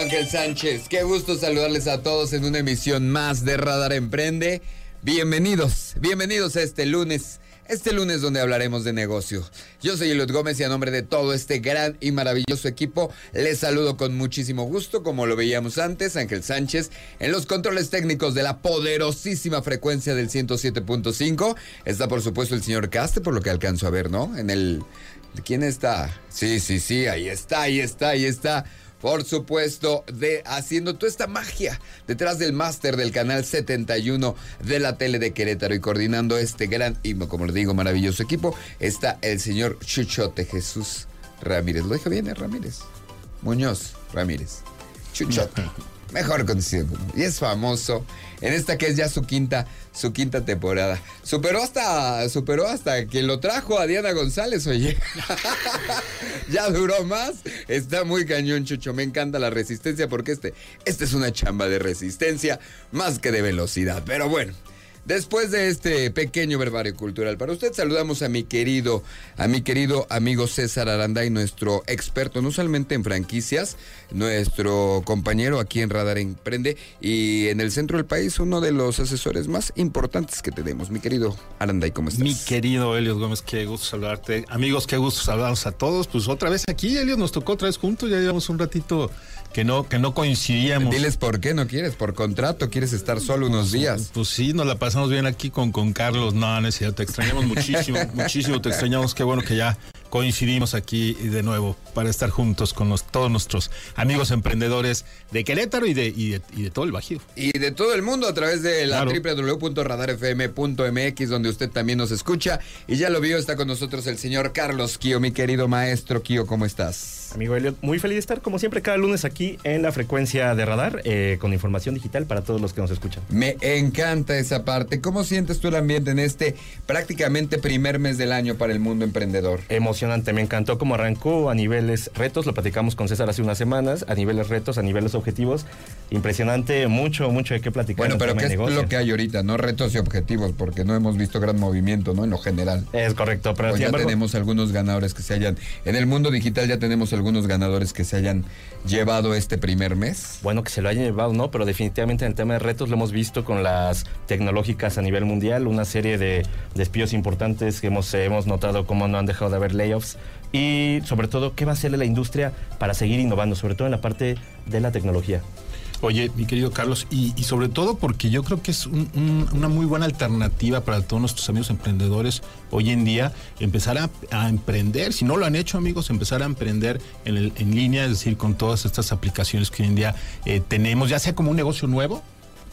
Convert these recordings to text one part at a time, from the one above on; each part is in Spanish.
Ángel Sánchez. Qué gusto saludarles a todos en una emisión más de Radar Emprende. Bienvenidos, bienvenidos a este lunes. Este lunes donde hablaremos de negocio. Yo soy Eliot Gómez y a nombre de todo este gran y maravilloso equipo les saludo con muchísimo gusto, como lo veíamos antes, Ángel Sánchez, en los controles técnicos de la poderosísima frecuencia del 107.5. Está por supuesto el señor Caste, por lo que alcanzo a ver, ¿no? En el... ¿Quién está? Sí, sí, sí, ahí está, ahí está, ahí está por supuesto, de haciendo toda esta magia detrás del máster del canal 71 de la tele de Querétaro y coordinando este gran y, como le digo, maravilloso equipo, está el señor Chuchote Jesús Ramírez. ¿Lo dije bien, eh, Ramírez? Muñoz Ramírez. Chuchote. Mejor conocido. Y es famoso en esta que es ya su quinta, su quinta temporada. Superó hasta, superó hasta que lo trajo a Diana González, oye. ya duró más. Está muy cañón, Chucho. Me encanta la resistencia porque este, este es una chamba de resistencia más que de velocidad. Pero bueno, Después de este pequeño verbario cultural para usted, saludamos a mi querido, a mi querido amigo César Aranday, nuestro experto no solamente en franquicias, nuestro compañero aquí en Radar Emprende y en el centro del país, uno de los asesores más importantes que tenemos. Mi querido Aranday, ¿cómo estás? Mi querido Elios Gómez, qué gusto saludarte. Amigos, qué gusto saludarlos a todos. Pues otra vez aquí, Elios, nos tocó otra vez juntos, ya llevamos un ratito que no, que no coincidíamos. Diles por qué no quieres, por contrato, quieres estar solo unos días. Pues sí, nos la pasamos bien aquí con, con Carlos. No, no es cierto, te extrañamos muchísimo, muchísimo, te extrañamos. Qué bueno que ya coincidimos aquí de nuevo para estar juntos con todos nuestros amigos emprendedores de Querétaro y de, y de, todo el Bajío. Y de todo el mundo a través de la www.radarfm.mx, donde usted también nos escucha. Y ya lo vio, está con nosotros el señor Carlos Kio, mi querido maestro Kio, ¿cómo estás? Amigo Elliot, muy feliz de estar como siempre cada lunes aquí en la frecuencia de radar eh, con información digital para todos los que nos escuchan. Me encanta esa parte. ¿Cómo sientes tú el ambiente en este prácticamente primer mes del año para el mundo emprendedor? Emocionante me encantó cómo arrancó a niveles retos, lo platicamos con César hace unas semanas, a niveles retos, a niveles objetivos. Impresionante, mucho, mucho de qué platicar. Bueno, pero ¿qué es lo que hay ahorita? No retos y objetivos, porque no hemos visto gran movimiento, ¿no? En lo general. Es correcto, pero ya tenemos algunos ganadores que se hayan, en el mundo digital ya tenemos algunos ganadores que se hayan llevado este primer mes. Bueno, que se lo hayan llevado, no, pero definitivamente en el tema de retos lo hemos visto con las tecnológicas a nivel mundial, una serie de despidos importantes que hemos, hemos notado cómo no han dejado de haber ley y sobre todo qué va a hacerle la industria para seguir innovando, sobre todo en la parte de la tecnología. Oye, mi querido Carlos, y, sobre todo porque yo creo que es una muy buena alternativa para todos nuestros amigos emprendedores hoy en día empezar a, emprender, si no lo han hecho amigos, empezar a emprender en, en, línea, es decir, con todas estas aplicaciones que hoy en día eh, tenemos, ya sea como un negocio nuevo,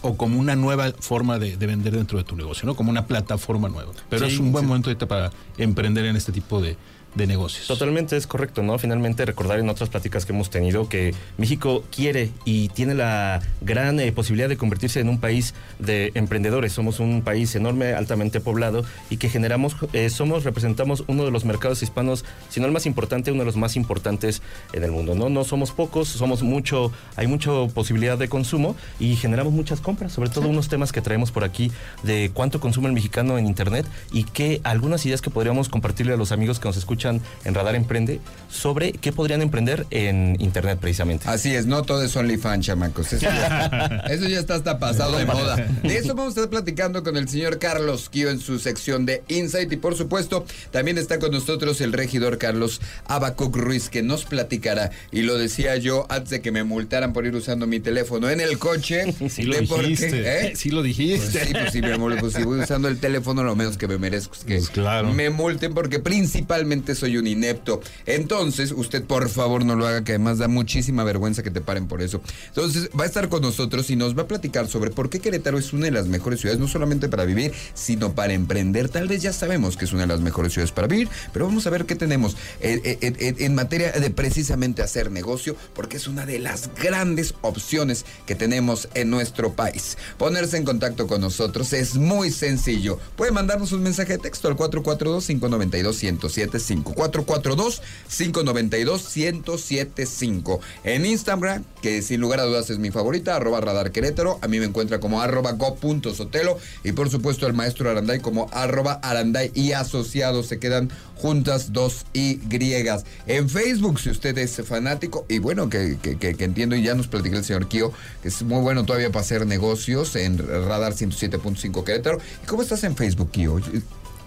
o como una nueva forma de, vender dentro de tu negocio, ¿no? Como una plataforma nueva. Pero es un buen momento ahorita para emprender en este tipo de, de negocios. Totalmente es correcto, ¿no? Finalmente recordar en otras pláticas que hemos tenido que México quiere y tiene la gran eh, posibilidad de convertirse en un país de emprendedores. Somos un país enorme, altamente poblado y que generamos, eh, somos, representamos uno de los mercados hispanos, si no el más importante, uno de los más importantes en el mundo, ¿no? No somos pocos, somos mucho, hay mucha posibilidad de consumo y generamos muchas compras, sobre todo unos temas que traemos por aquí de cuánto consume el mexicano en Internet y que algunas ideas que podríamos compartirle a los amigos que nos escuchan en Radar Emprende sobre qué podrían emprender en Internet precisamente. Así es, no todo es OnlyFans, chamacos. Eso ya, eso ya está hasta pasado de moda. De eso vamos a estar platicando con el señor Carlos Kio en su sección de Insight y por supuesto también está con nosotros el regidor Carlos Abacuc Ruiz que nos platicará y lo decía yo antes de que me multaran por ir usando mi teléfono en el coche. Sí lo dijiste. ¿eh? Sí lo dijiste. Pues sí, pues, sí, mi amor, pues si voy usando el teléfono lo menos que me merezco es que pues me multen porque principalmente soy un inepto. Entonces, usted por favor no lo haga, que además da muchísima vergüenza que te paren por eso. Entonces, va a estar con nosotros y nos va a platicar sobre por qué Querétaro es una de las mejores ciudades, no solamente para vivir, sino para emprender. Tal vez ya sabemos que es una de las mejores ciudades para vivir, pero vamos a ver qué tenemos eh, eh, en materia de precisamente hacer negocio, porque es una de las grandes opciones que tenemos en nuestro país. Ponerse en contacto con nosotros es muy sencillo. Puede mandarnos un mensaje de texto al 442 592 1075 1075. 442-592-1075. En Instagram, que sin lugar a dudas es mi favorita, arroba radar querétaro. A mí me encuentra como arroba go.sotelo. Y por supuesto el maestro Aranday como arroba aranday y asociados. Se quedan juntas dos Y griegas. En Facebook, si usted es fanático, y bueno, que entiendo y ya nos platicó el señor Kio, que es muy bueno todavía para hacer negocios en Radar 107.5 Querétaro. ¿Y cómo estás en Facebook, Kio?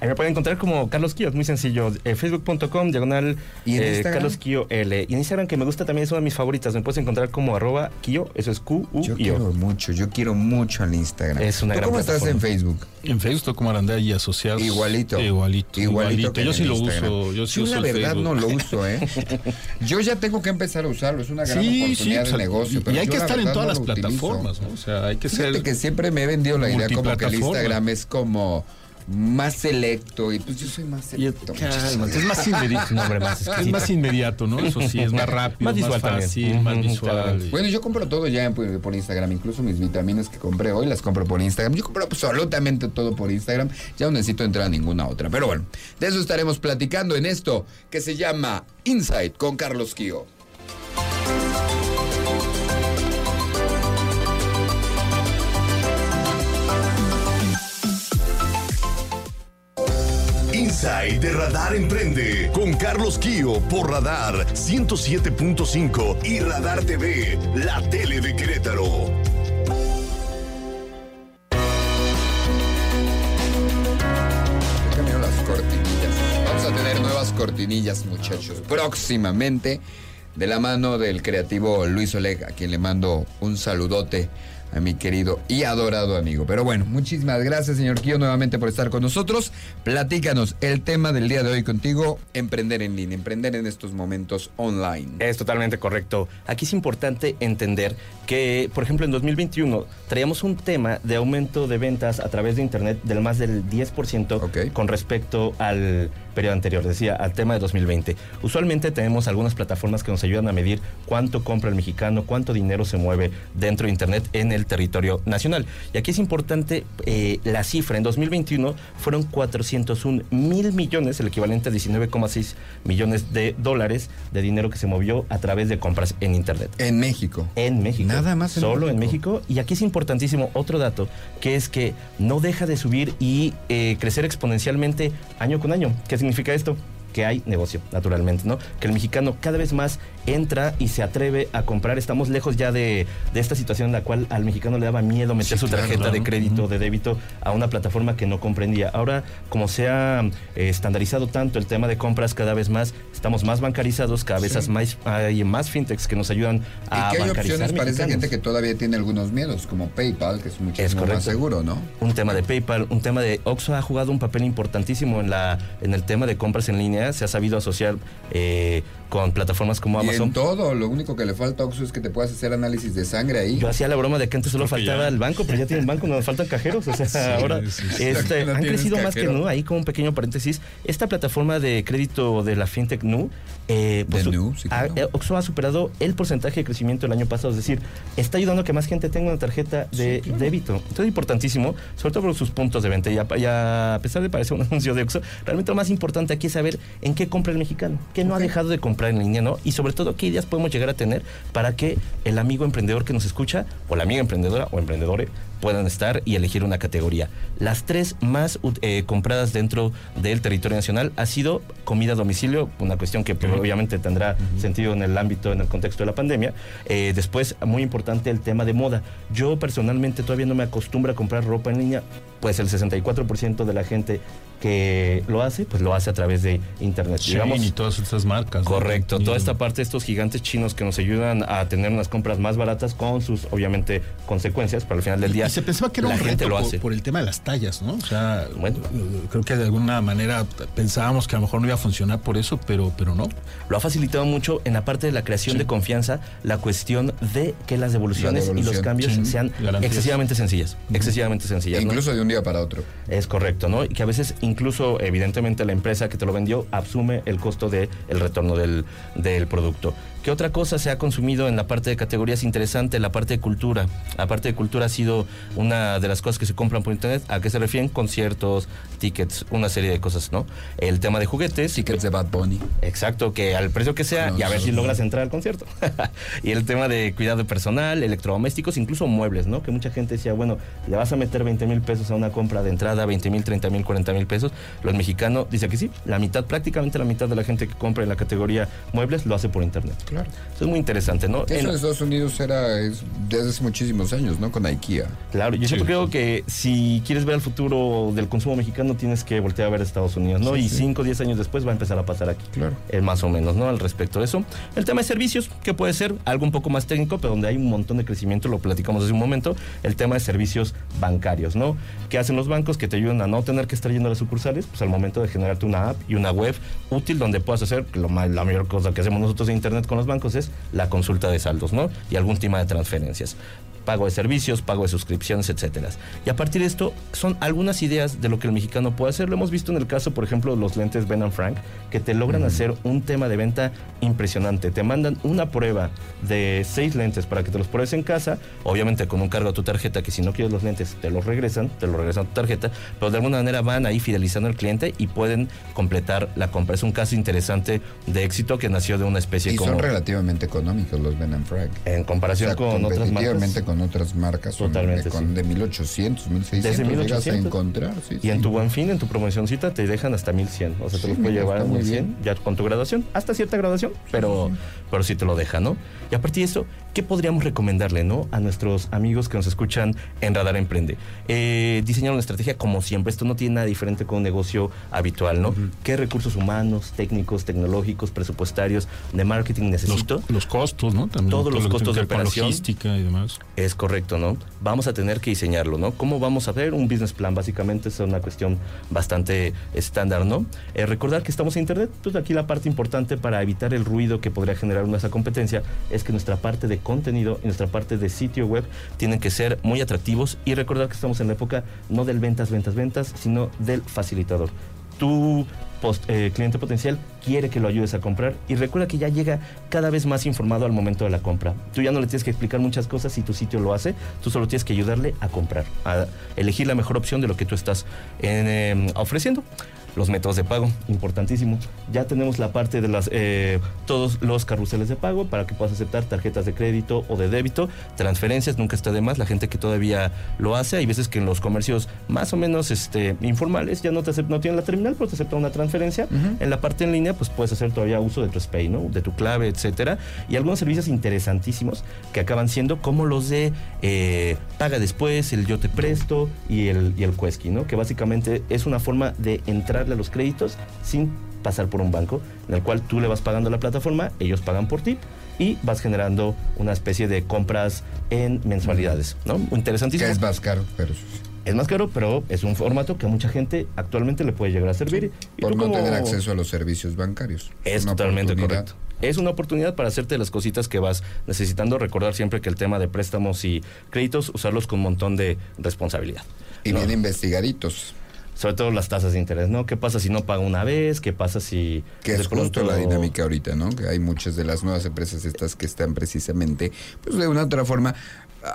Ahí me pueden encontrar como Carlos Kio, es muy sencillo. Eh, Facebook.com, diagonal ¿Y en eh, Instagram? Carlos Kio L. Y en Instagram, que me gusta también, es una de mis favoritas. Me puedes encontrar como arroba Kio, eso es q u Yo i o quiero mucho, yo quiero mucho al Instagram. Es una ¿Tú gran cómo estás en. Facebook? En Facebook estoy como Arandaya y asociados. Igualito. Igualito. Igualito. que Yo sí lo Instagram. uso. Yo sí uso la verdad Facebook. no lo uso, ¿eh? Yo ya tengo que empezar a usarlo. Es una gran Sí, sí, oportunidad pues, de negocio. y- pero y hay yo que estar en todas no las utilizo. plataformas, ¿no? O sea, hay que Fíjate ser. que siempre me he vendido la idea como que el. Instagram es como más selecto y pues yo soy más selecto. cálmate, es más inmediato. Más es más inmediato, ¿no? Eso sí, es más rápido, Más más, visual también. fácil, más visual. Bueno, yo compro todo ya por, por Instagram, incluso mis vitaminas que compré hoy las compro por Instagram. Yo compro absolutamente todo por Instagram, ya no necesito entrar a ninguna otra. Pero bueno, de eso estaremos platicando en esto que se llama Insight con Carlos Kio. Inside de Radar Emprende con Carlos Kio por Radar 107.5 y Radar TV, la tele de Querétaro. Las cortinillas. Vamos a tener nuevas cortinillas, muchachos. Próximamente, de la mano del creativo Luis Oleg, a quien le mando un saludote a mi querido y adorado amigo. Pero bueno, muchísimas gracias, señor Kio, nuevamente por estar con nosotros. Platícanos el tema del día de hoy contigo: emprender en línea, emprender en estos momentos online. Es totalmente correcto. Aquí es importante entender que, por ejemplo, en 2021 traíamos un tema de aumento de ventas a través de Internet del más del 10% Ok. con respecto al periodo anterior, decía, al tema de 2020. Usualmente tenemos algunas plataformas que nos ayudan a medir cuánto compra el mexicano, cuánto dinero se mueve dentro de Internet en el territorio nacional. Y aquí es importante eh, la cifra. En 2021 fueron 401 mil millones, el equivalente a 19,6 millones de dólares de dinero que se movió a través de compras en Internet. En México. En México. Nada más en Solo en México. México. Y aquí es importantísimo otro dato, que es que no deja de subir y eh, crecer exponencialmente año con año. ¿Qué significa esto? Que hay negocio, naturalmente, ¿no? Que el mexicano cada vez más entra y se atreve a comprar. Estamos lejos ya de, de esta situación en la cual al mexicano le daba miedo meter Sí, su claro, tarjeta de claro. crédito, de débito a una plataforma que no comprendía. Ahora, como se ha eh, estandarizado tanto el tema de compras cada vez más, estamos más bancarizados, cada vez Sí. más, hay más fintechs que nos ayudan a y que hay bancarizar opciones para esa gente que todavía tiene algunos miedos, como PayPal, que es muchísimo Es más correcto. seguro, ¿no? un tema de PayPal, un tema de Oxxo ha jugado un papel importantísimo en la en el tema de compras en línea, se ha sabido asociar eh, con plataformas como Y Amazon. en todo, lo único que le falta a Oxxo es que te puedas hacer análisis de sangre ahí. Yo hacía la broma de que antes solo que faltaba ya. el banco, pero ya tienen banco, nos faltan cajeros. O sea, ahora sí, sí. este, No han crecido más que cajero. Nu. Ahí como un pequeño paréntesis, esta plataforma de crédito de la fintech Nu, eh, sí, ha- claro. eh, Oxxo ha superado el porcentaje de crecimiento el año pasado. Es decir, está ayudando a que más gente tenga una tarjeta de débito. Entonces, importantísimo, sobre todo por sus puntos de venta. Y a, y a pesar de parecer un anuncio de Oxxo, realmente lo más importante aquí es saber en qué compra el mexicano, qué no Ok. ha dejado de comprar en línea, ¿no? Y sobre todo, qué ideas podemos llegar a tener para que el amigo emprendedor que nos escucha, o la amiga emprendedora o emprendedore, puedan estar y elegir una categoría. Las tres más eh, compradas dentro del territorio nacional ha sido comida a domicilio, una cuestión que pues, obviamente tendrá sentido en el ámbito, en el contexto de la pandemia. Eh, después, muy importante el tema de moda. Yo personalmente todavía no me acostumbro a comprar ropa en línea, pues el 64% de la gente que lo hace, pues lo hace a través de internet. Shein y todas estas marcas. ¿no? Correcto, toda esta parte de estos gigantes chinos que nos ayudan a tener unas compras más baratas con sus, obviamente, consecuencias, pero al final del día Y se pensaba que era la un gente reto lo por, hace. por el tema de las tallas, ¿no? O sea, Bueno. creo que de alguna manera pensábamos que a lo mejor no iba a funcionar por eso, pero, pero no. Lo ha facilitado mucho en la parte de la creación de confianza, la cuestión de que las devoluciones La y los cambios sí. sean Garantías. excesivamente sencillas, excesivamente sencillas. E ¿no? incluso de un día para otro. Es correcto, ¿no? Y que a veces incluso, evidentemente, la empresa que te lo vendió asume el costo del el retorno del, del producto. ¿Qué otra cosa se ha consumido en la parte de categorías interesante? La parte de cultura. La parte de cultura ha sido una de las cosas que se compran por internet. ¿A qué se refieren? Conciertos, tickets, una serie de cosas, ¿no? El tema de juguetes. Tickets de Bad Bunny. Exacto, que al precio que sea, No, y a ver si no. logras entrar al concierto. y el tema de cuidado personal, electrodomésticos, incluso muebles, ¿no? Que mucha gente decía, bueno, le vas a meter 20 mil pesos a una compra de entrada, 20 mil, 30 mil, 40 mil pesos. Los mexicanos dice que sí, la mitad, prácticamente la mitad de la gente que compra en la categoría muebles lo hace por internet. Claro. Eso es muy interesante, ¿no? Eso En- en Estados Unidos era es desde hace muchísimos años, ¿no? Con IKEA. Claro, yo Sí, siempre creo sí. que si quieres ver el futuro del consumo mexicano, tienes que voltear a ver a Estados Unidos, ¿no? Sí, y sí. 5 o 10 años después va a empezar a pasar aquí. Claro. Eh, más o menos, ¿no? Al respecto de eso. El tema de servicios, que puede ser algo un poco más técnico, pero donde hay un montón de crecimiento, lo platicamos hace un momento. El tema de servicios bancarios, ¿no? ¿Qué hacen los bancos? Que te ayudan a no tener que estar yendo a las sucursales, pues al momento de generarte una app y una web útil donde puedas hacer, lo ma- la mayor cosa que hacemos nosotros en Internet con los bancos es la consulta de saldos, ¿no? Y algún tema de transferencias pago de servicios, pago de suscripciones, etcétera. Y a partir de esto son algunas ideas de lo que el mexicano puede hacer. Lo hemos visto en el caso, por ejemplo, de los lentes Ben Frank, que te logran hacer un tema de venta impresionante. Te mandan una prueba de seis lentes para que te los pruebes en casa, obviamente con un cargo a tu tarjeta, que si no quieres los lentes te los regresan, te los regresan a tu tarjeta, pero de alguna manera van ahí fidelizando al cliente y pueden completar la compra. Es un caso interesante de éxito que nació de una especie Y como son relativamente económicos los Ben Frank. en comparación O sea, con otras marcas. Con otras marcas. Totalmente, De, con- sí. de 1800, 1600. Desde llegas 1800. a encontrar. sí, Y en tu buen fin, en tu promocioncita, te dejan hasta 1100. O sea, te los puede mira, llevar a está muy 1100 bien. ya con tu graduación. Hasta cierta graduación, pero, pero sí te lo deja, ¿no? Y a partir de eso, ¿qué podríamos recomendarle, no? A nuestros amigos que nos escuchan en Radar Emprende. Eh, diseñar una estrategia como siempre. Esto no tiene nada diferente con un negocio habitual, ¿no? ¿Qué recursos humanos, técnicos, tecnológicos, presupuestarios, de marketing Los, necesito? los costos, ¿no? También Todos todo los costos de operación. logística y demás. Es correcto, ¿no? Vamos a tener que diseñarlo, ¿no? ¿Cómo vamos a ver un business plan? Básicamente es una cuestión bastante estándar, ¿no? Eh, recordar que estamos en Internet, pues aquí la parte importante para evitar el ruido que podría generar nuestra competencia es que nuestra parte de contenido y nuestra parte de sitio web tienen que ser muy atractivos y recordar que estamos en la época no del ventas, ventas, ventas, sino del facilitador. Tu eh, cliente potencial quiere que lo ayudes a comprar y recuerda que ya llega cada vez más informado al momento de la compra. Tú ya no le tienes que explicar muchas cosas si tu sitio lo hace, tú solo tienes que ayudarle a comprar, a elegir la mejor opción de lo que tú estás eh, ofreciendo. Los métodos de pago, importantísimo. Ya tenemos la parte de las eh, todos los carruseles de pago para que puedas aceptar tarjetas de crédito o de débito, transferencias, nunca está de más. La gente que todavía lo hace, hay veces que en los comercios más o menos este, informales ya no te no tienen la terminal, pero te acepta una transferencia. En la parte en línea, pues puedes hacer todavía uso de tu SPAY, ¿no? De tu clave, etcétera. Y algunos servicios interesantísimos que acaban siendo como los de eh, paga después, el yo te presto y el, y el Quesky, ¿no? Que básicamente es una forma de entrarle a los créditos sin pasar por un banco, en el cual tú le vas pagando a la plataforma, ellos pagan por ti y vas generando una especie de compras en mensualidades, ¿no? Que Interesantísimo. es más caro, pero Es más caro, pero es un formato que a mucha gente actualmente le puede llegar a servir. Y por no como- tener acceso a los servicios bancarios. es Una totalmente correcto. Es una oportunidad para hacerte las cositas que vas necesitando. Recordar siempre que el tema de préstamos y créditos, usarlos con un montón de responsabilidad. Y ¿no? bien investigaditos. Sobre todo las tasas de interés, ¿no? ¿Qué pasa si no paga una vez? ¿Qué pasa si... Que es justo pronto- la dinámica ahorita, ¿no? Que hay muchas de las nuevas empresas estas que están precisamente, pues de una u otra forma,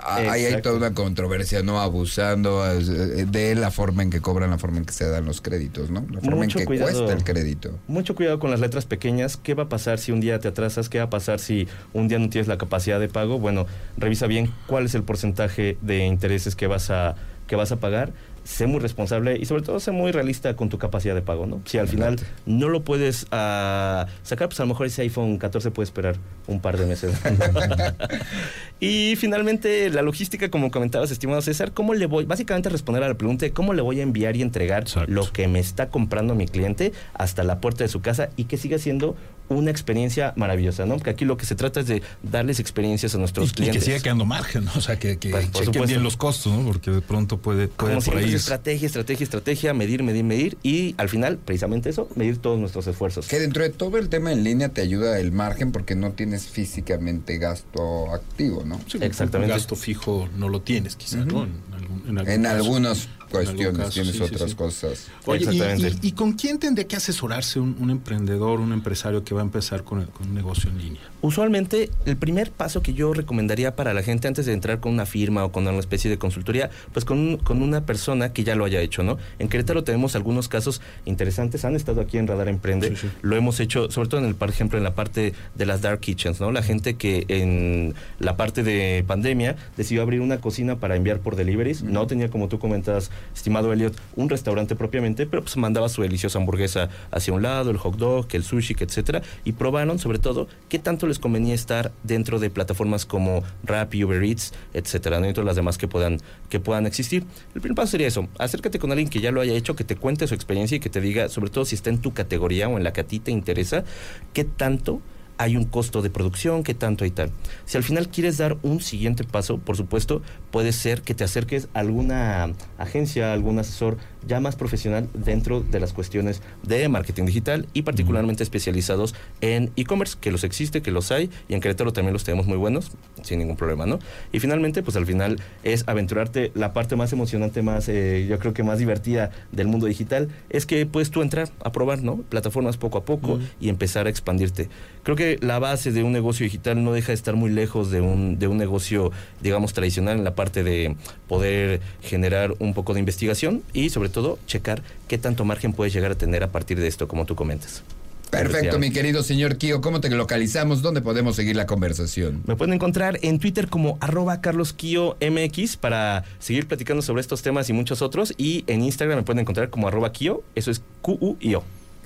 ahí hay toda una controversia, ¿no? Abusando de la forma en que cobran, la forma en que se dan los créditos, ¿no? La forma Mucho en que cuidado. cuesta el crédito. Mucho cuidado con las letras pequeñas. ¿Qué va a pasar si un día te atrasas? ¿Qué va a pasar si un día no tienes la capacidad de pago? Bueno, revisa bien cuál es el porcentaje de intereses que vas a, que vas a pagar. Sé muy responsable y sobre todo sé muy realista con tu capacidad de pago, ¿no? Si al final no lo puedes ah, sacar, pues a lo mejor ese iPhone 14 puede esperar un par de meses. y finalmente, la logística, como comentabas, estimado César, ¿cómo le voy? Básicamente responder a la pregunta de cómo le voy a enviar y entregar Exacto. lo que me está comprando mi cliente hasta la puerta de su casa y que siga siendo una experiencia maravillosa, ¿no? Porque aquí lo que se trata es de darles experiencias a nuestros Y, y que clientes. siga quedando margen, ¿no? O sea, que, que Pues, chequen bien los costos, ¿no? Porque de pronto puede, puede por ahí. Es estrategia, estrategia, estrategia, medir, medir, medir y al final, precisamente eso, medir todos nuestros esfuerzos. Que dentro de todo el tema en línea te ayuda el margen porque no tienes físicamente gasto activo, ¿no? Sí, Exactamente. Un gasto fijo no lo tienes, quizá, ¿no? En, algún- en algún En caso. algunos cuestiones, caso, tienes sí, otras sí. cosas. Oye, Exactamente. y, y con quién tendría que asesorarse un, un emprendedor, un empresario que va a empezar con, el- con un negocio en línea? Usualmente, el primer paso que yo recomendaría para la gente antes de entrar con una firma o con una especie de consultoría, pues con, un- con una persona que ya lo haya hecho, ¿no? En Querétaro tenemos algunos casos interesantes, han estado aquí en Radar Emprende, Sí, sí. lo hemos hecho, sobre todo en el, por ejemplo, en la parte de las dark kitchens, ¿no? La gente que en la parte de pandemia decidió abrir una cocina para enviar por deliveries, no tenía, como tú comentas, estimado Elliot, un restaurante propiamente, pero pues mandaba su deliciosa hamburguesa hacia un lado, el hot dog, el sushi, etcétera, y probaron sobre todo qué tanto les convenía estar dentro de plataformas como Rappi, Uber Eats, etcétera, y todas las demás que puedan, que puedan existir. El primer paso sería eso, acércate con alguien que ya lo haya hecho, que te cuente su experiencia y que te diga, sobre todo si está en tu categoría o en la que a ti te interesa, qué tanto hay un costo de producción, qué tanto hay tal. Si al final quieres dar un siguiente paso, por supuesto, puede ser que te acerques a alguna agencia, algún asesor ya más profesional dentro de las cuestiones de marketing digital y particularmente especializados en e-commerce, que los existe, que los hay, y en Querétaro también los tenemos muy buenos, sin ningún problema, ¿no? Y finalmente, pues al final es aventurarte la parte más emocionante, más, eh, yo creo que más divertida del mundo digital, es que puedes tú entrar a probar, ¿no? Plataformas poco a poco y empezar a expandirte. Creo que la base de un negocio digital no deja de estar muy lejos de un, de un negocio, digamos, tradicional en la parte de poder generar un poco de investigación y sobre todo checar qué tanto margen puedes llegar a tener a partir de esto, como tú comentas. Perfecto, mi querido señor Kio. ¿Cómo te localizamos? ¿Dónde podemos seguir la conversación? Me pueden encontrar en Twitter como arroba carloskio.mx para seguir platicando sobre estos temas y muchos otros. Y en Instagram me pueden encontrar como arroba kio, eso es Q-U-I-O.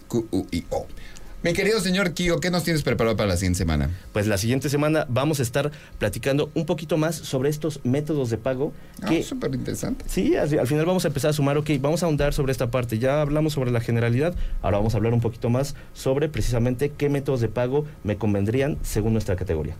Q-U-I-O. Mi querido señor Kio, ¿qué nos tienes preparado para la siguiente semana? Pues la siguiente semana vamos a estar platicando un poquito más sobre estos métodos de pago Ah, que súper interesante. Sí, al, al final vamos a empezar a sumar, ok, vamos a ahondar sobre esta parte. Ya hablamos sobre la generalidad, ahora vamos a hablar un poquito más sobre precisamente qué métodos de pago me convendrían según nuestra categoría.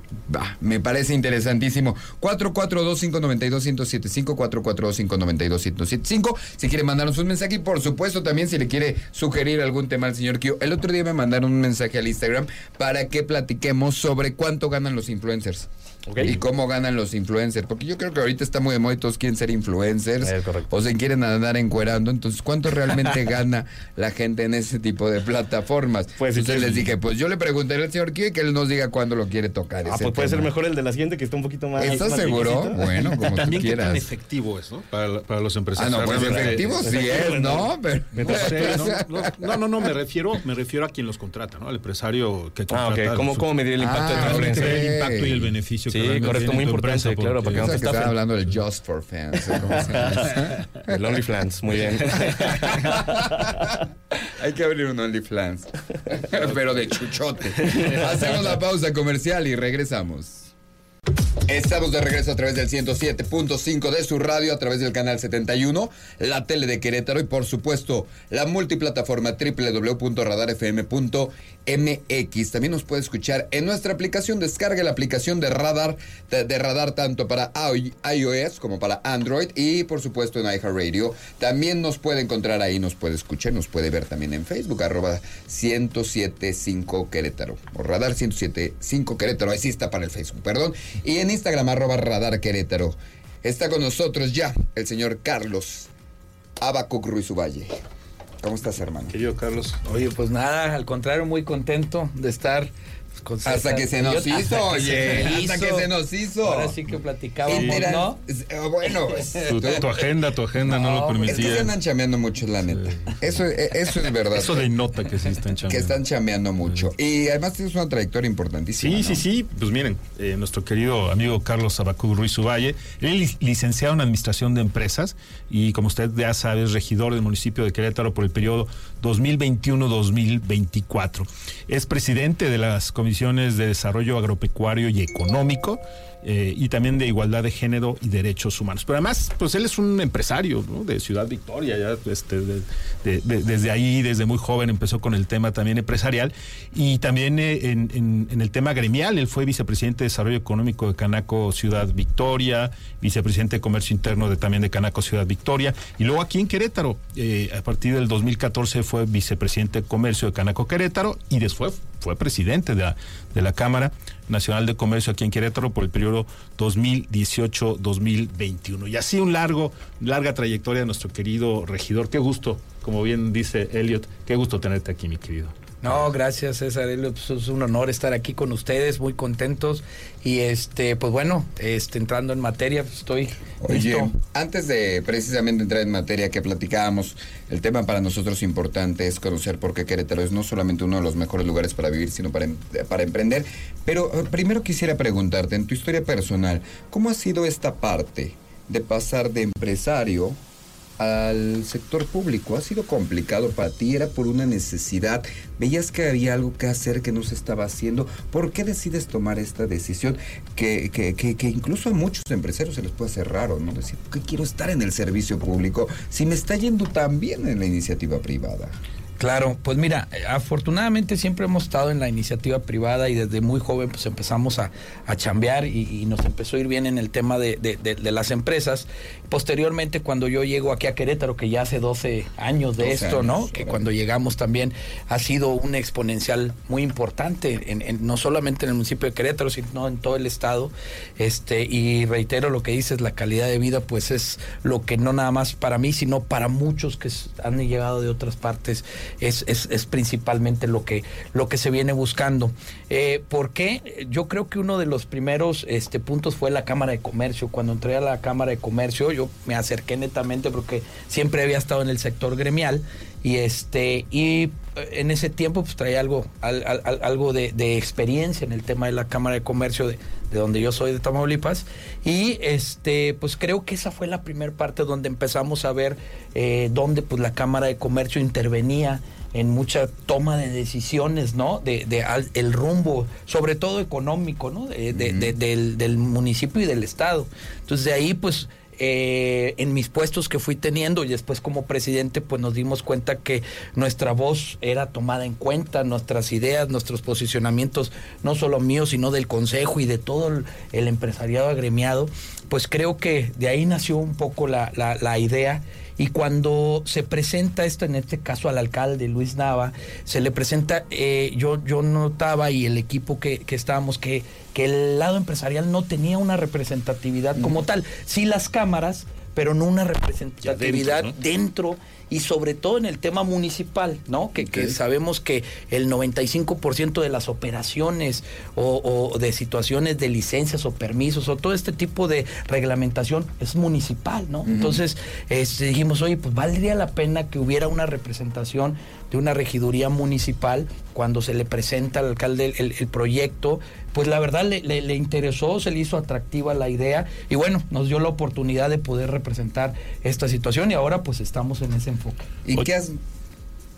Me parece interesantísimo. 442-592-1075, 442-592-1075. Si quiere mandarnos un mensaje y por supuesto también si le quiere sugerir algún tema al señor Kio. El otro día me mandaron un mensaje al Instagram para que platiquemos sobre cuánto ganan los influencers. Y cómo ganan los influencers. Porque yo creo que ahorita está muy de moda y todos quieren ser influencers. O se quieren andar encuerando. Entonces, ¿cuánto realmente gana la gente en ese tipo de plataformas? Pues, Entonces sí, les dije, pues yo le preguntaré al señor y que él nos diga cuándo lo quiere tocar. Ah, pues puede ser mejor el de la siguiente que está un poquito más. ¿Estás seguro? Bueno, como tú También qué tan quieras. efectivo es, ¿no? Para, para los Ah, empresarios. no, pues efectivo sí es, ¿no? Pero, No, sé, no, no, no, no, no, me refiero, me refiero a quien los contrata, ¿no? Al empresario que Ah, contrata. ok. ¿Cómo, su- ¿Cómo medir el impacto Ah, de tu Realmente influencia? ok. el impacto y el beneficio Sí, que correcto, muy importante, empresa, claro, para que no te estafen. hablando del Just for Fans. ¿o ¿Cómo llama? El OnlyFans, muy bien. Hay que abrir un OnlyFans. Pero de chuchote. Hacemos la pausa comercial y regresamos. Estamos de regreso a través del 107.5 de su radio, a través del canal 71, la tele de Querétaro y por supuesto la multiplataforma www.radarfm.mx. También nos puede escuchar en nuestra aplicación. Descargue la aplicación de Radar, de, Radar tanto para iOS como para Android y por supuesto en iHeartRadio. También nos puede encontrar ahí, nos puede escuchar, nos puede ver también en Facebook, arroba 1075 Querétaro. O Radar 1075 Querétaro, ahí sí está para el Facebook, perdón. Y en Instagram, arroba Radar Querétaro. Está con nosotros ya el señor Carlos Abacuc Ruiz Uvalle. ¿Cómo estás, hermano? Querido Carlos. Oye, pues nada, al contrario, muy contento de estar con Hasta que se nos hizo, que oye. Hasta que se nos hizo. Ahora sí que platicábamos, Intera- ¿no? eh, Bueno, Tu, tu agenda, tu agenda no, lo No, es que se permitía. andan chameando mucho, la neta. Eso, eh, eso es verdad. Eso denota que sí están que chambeando. están chameando mucho. Y además tienes una trayectoria importantísima. Sí, ¿no? sí, sí. Pues miren, eh, nuestro querido amigo Carlos Abacú Ruiz Uvalle, él es licenciado en Administración de Empresas y como usted ya sabe, es regidor del municipio de Querétaro por el periodo 2021-2024. Es presidente de las comisiones de Desarrollo Agropecuario y Económico eh, y también de Igualdad de Género y Derechos Humanos. Pero además, pues él es un empresario ¿no? de Ciudad Victoria, ya este, de- de- de- desde ahí, desde muy joven, empezó con el tema también empresarial y también eh, en el tema gremial. Él fue vicepresidente de Desarrollo Económico de Canaco Ciudad Victoria, vicepresidente de Comercio Interno de, también de Canaco Ciudad Victoria y luego aquí en Querétaro, eh, a partir del 2014 fue vicepresidente de Comercio de Canaco Querétaro y después fue presidente de la, Cámara Nacional de Comercio aquí en Querétaro por el periodo 2018-2021. Y así un largo, larga trayectoria de nuestro querido regidor. Qué gusto, como bien dice Elliot, qué gusto tenerte aquí, mi querido. No, gracias César, pues, es un honor estar aquí con ustedes, muy contentos. Y este, pues bueno, este, entrando en materia, pues, estoy Oye, antes de precisamente entrar en materia que platicábamos, el tema para nosotros importante es conocer por qué Querétaro es no solamente uno de los mejores lugares para vivir, sino para, em, para emprender. Pero eh, primero quisiera preguntarte, en tu historia personal, ¿cómo ha sido esta parte de pasar de empresario al sector público? ¿Ha sido complicado para ti? ¿Era por una necesidad? ¿Veías que había algo que hacer que no se estaba haciendo? ¿Por qué decides tomar esta decisión? Que, que, que, incluso a muchos empresarios se les puede hacer raro, ¿no? Decir, ¿por qué quiero estar en el servicio público si me está yendo tan bien en la iniciativa privada? Claro, pues mira, afortunadamente siempre hemos estado en la iniciativa privada y desde muy joven pues empezamos a, a chambear y, nos empezó a ir bien en el tema de, de, las empresas. Posteriormente, cuando yo llego aquí a Querétaro, que ya hace 12 años de esto, ¿no? Que cuando llegamos también ha sido un exponencial muy importante, en, no solamente en el municipio de Querétaro, sino en todo el estado. Este, y reitero lo que dices, la calidad de vida pues es lo que no nada más para mí, sino para muchos que han llegado de otras partes es, es, principalmente lo que, lo que se viene buscando. Eh, ¿Por qué? Yo creo que uno de los primeros este, puntos fue la Cámara de Comercio. Cuando entré a la Cámara de Comercio, yo me acerqué netamente porque siempre había estado en el sector gremial y este y eh, en ese tiempo pues traía algo algo de, experiencia en el tema de la cámara de comercio de, donde yo soy de Tamaulipas y este pues creo que esa fue la primera parte donde empezamos a ver eh, donde pues la cámara de comercio intervenía en mucha toma de decisiones, ¿no? De, el rumbo, sobre todo económico, ¿no? del, del, municipio y del estado. Entonces de ahí, pues, eh, en mis puestos que fui teniendo. Y después como presidente, pues nos dimos cuenta que nuestra voz era tomada en cuenta, nuestras ideas, nuestros posicionamientos, no solo míos, sino del Consejo y de todo el, empresariado agremiado, pues creo que de ahí nació un poco la, la idea y cuando se presenta esto, en este caso al alcalde Luis Nava, se le presenta, eh, yo, yo notaba y el equipo que, que estábamos, que, que el lado empresarial no tenía una representatividad como tal. Sí las cámaras, pero no una representatividad dentro y sobre todo en el tema municipal, ¿no? Que, que sabemos que el 95% de las operaciones o, de situaciones de licencias o permisos o todo este tipo de reglamentación es municipal, ¿no? Entonces este, dijimos, oye, pues valdría la pena que hubiera una representación de una regiduría municipal cuando se le presenta al alcalde el, proyecto, pues la verdad le, le, interesó, se le hizo atractiva la idea y bueno, nos dio la oportunidad de poder representar esta situación y ahora pues estamos en ese ¿Y qué has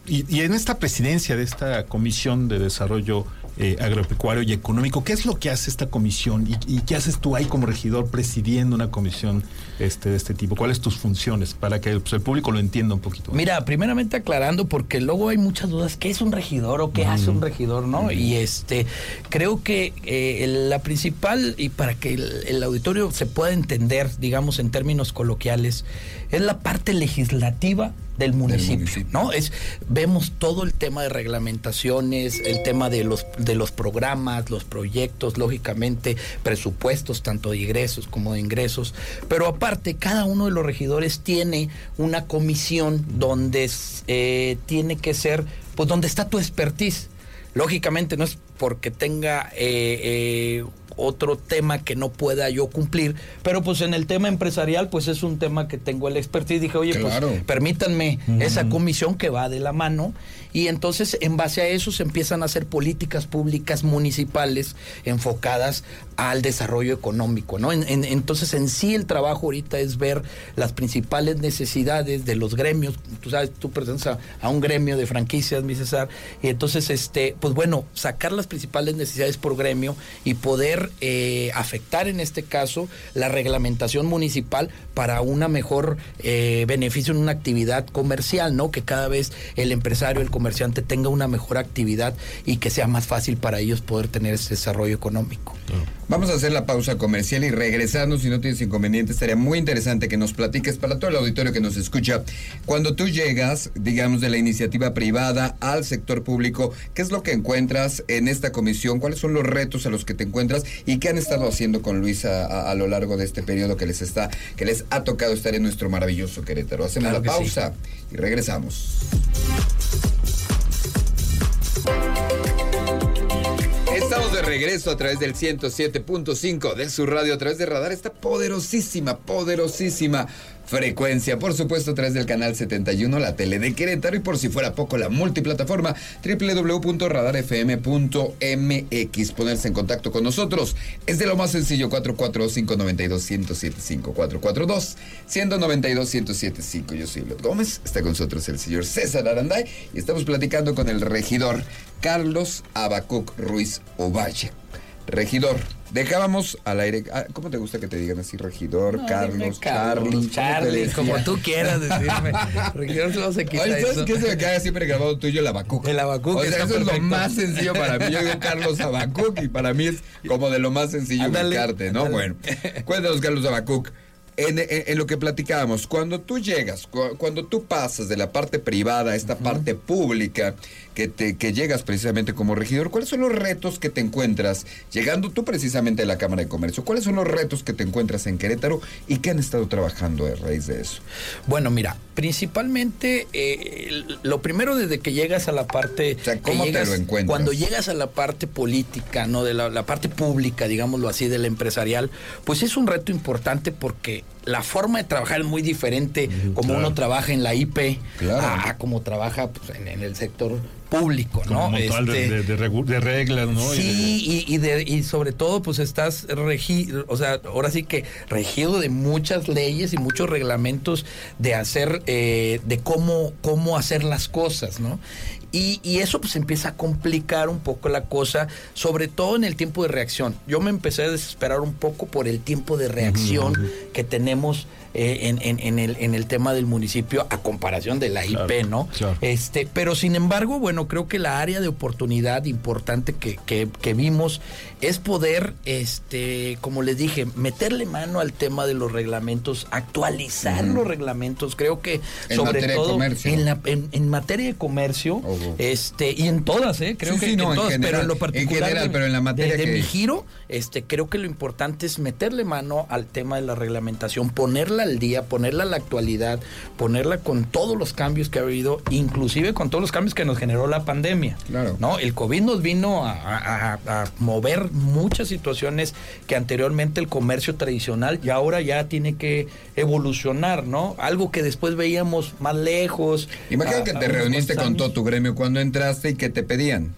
y, en esta presidencia de esta Comisión de Desarrollo eh, Agropecuario y Económico, ¿qué es lo que hace esta comisión? ¿Y, qué haces tú ahí como regidor presidiendo una comisión este, de este tipo? ¿Cuáles tus funciones? Para que pues, el público lo entienda un poquito. Mira, primeramente aclarando, porque luego hay muchas dudas, ¿qué es un regidor o qué hace un regidor? ¿no? Y este creo que eh, la principal, y para que el auditorio se pueda entender, digamos en términos coloquiales, es la parte legislativa del municipio, ¿no? Es vemos todo el tema de reglamentaciones, el tema de los de los programas, los proyectos, lógicamente presupuestos tanto de ingresos como de ingresos, pero aparte cada uno de los regidores tiene una comisión donde eh, tiene que ser pues donde está tu expertise. Lógicamente no es porque tenga eh, eh, otro tema que no pueda yo cumplir, pero pues en el tema empresarial pues es un tema que tengo el expertise, dije, oye, pues permítanme esa comisión que va de la mano y entonces en base a eso se empiezan a hacer políticas públicas municipales enfocadas al desarrollo económico, ¿no? entonces en sí el trabajo ahorita es ver las principales necesidades de los gremios, tú sabes, tú presentas a, un gremio de franquicias, mi César, y entonces este, pues bueno, sacar las principales necesidades por gremio y poder eh, afectar en este caso la reglamentación municipal para una mejor eh, beneficio en una actividad comercial, ¿no? Que cada vez el empresario, el comerciante tenga una mejor actividad y que sea más fácil para ellos poder tener ese desarrollo económico. Vamos a hacer la pausa comercial y regresarnos, si no tienes inconveniente, estaría muy interesante que nos platiques para todo el auditorio que nos escucha. Cuando tú llegas, digamos, de la iniciativa privada al sector público, ¿qué es lo que encuentras en esta comisión? ¿Cuáles son los retos a los que te encuentras y qué han estado haciendo con Luisa a, a lo largo de este periodo que les está, que les ha tocado estar en nuestro maravilloso Querétaro? Hacemos Claro la sí. pausa y regresamos. Estamos de regreso a través del 107.5 de su radio, a través de radar, esta poderosísima, poderosísima frecuencia. Por supuesto, a través del canal 71, la tele de Querétaro y por si fuera poco, la multiplataforma www.radarfm.mx. Ponerse en contacto con nosotros es de lo más sencillo, 442-592-1075, 442-192-1075. Yo soy Lot Gómez, está con nosotros el señor César Aranday y estamos platicando con el regidor Carlos Abacuc Ruiz Ovalle. Regidor, dejábamos al aire. ah, ¿Cómo te gusta que te digan así? Regidor, No, Carlos, dime Charlie. como tú quieras decirme. Regidor solo se quita Oye, ¿sabes eso. qué se me queda siempre grabado tuyo? El Abacuc. El Abacuc, O sea, eso es lo más sencillo para mí. Yo digo Carlos Abacuc y para mí es como de lo más sencillo Ándale, ubicarte, ¿no? Bueno, cuéntanos, Carlos Abacuc. En, en- en lo que platicábamos, cuando tú llegas, cu- cuando tú pasas de la parte privada a esta parte pública, que, te, que llegas precisamente como regidor, ¿cuáles son los retos que te encuentras llegando tú precisamente a la Cámara de Comercio? ¿Cuáles son los retos que te encuentras en Querétaro y qué han estado trabajando a raíz de eso? Bueno, mira, principalmente eh, lo primero desde que llegas a la parte, O sea, ¿cómo te lo encuentras? Cuando llegas a la parte política, no, de la, la parte pública, digámoslo así, del empresarial, pues es un reto importante porque la forma de trabajar es muy diferente como claro. uno trabaja en la IP Claro. a, como trabaja pues, en, en el sector público, ¿no? Como de, Este, de- de regu- de reglas, ¿no? Sí, y, y, de- y sobre todo, pues estás regido, o sea, ahora sí que regido de muchas leyes y muchos reglamentos de hacer, eh, de cómo, cómo hacer las cosas, ¿no? Y, y eso pues empieza a complicar un poco la cosa, sobre todo en el tiempo de reacción. Yo me empecé a desesperar un poco por el tiempo de reacción que tenemos eh, en, en- en el, en el tema del municipio a comparación de la IP, ¿no? claro. Este, pero sin embargo, bueno, creo que la área de oportunidad importante que, que- que vimos es poder, este, como les dije, meterle mano al tema de los reglamentos, actualizar los reglamentos. Creo que En sobre todo en, la, en, en materia de comercio, este, y en todas, ¿eh? Creo Sí, que sí, no, en todas, general, pero en lo particular. general, de- pero en la materia de, de que- mi giro, este, creo que lo importante es meterle mano al tema de la reglamentación, ponerla al día, ponerla a la actualidad, ponerla con todos los cambios que ha habido, inclusive con todos los cambios que nos generó la pandemia. Claro. ¿no? El COVID nos vino a, a- mover muchas situaciones que anteriormente el comercio tradicional y ahora ya tiene que evolucionar, ¿no? Algo que después veíamos más lejos. Imagina a- que te reuniste con todo tu gremio cuando entraste y que te pedían.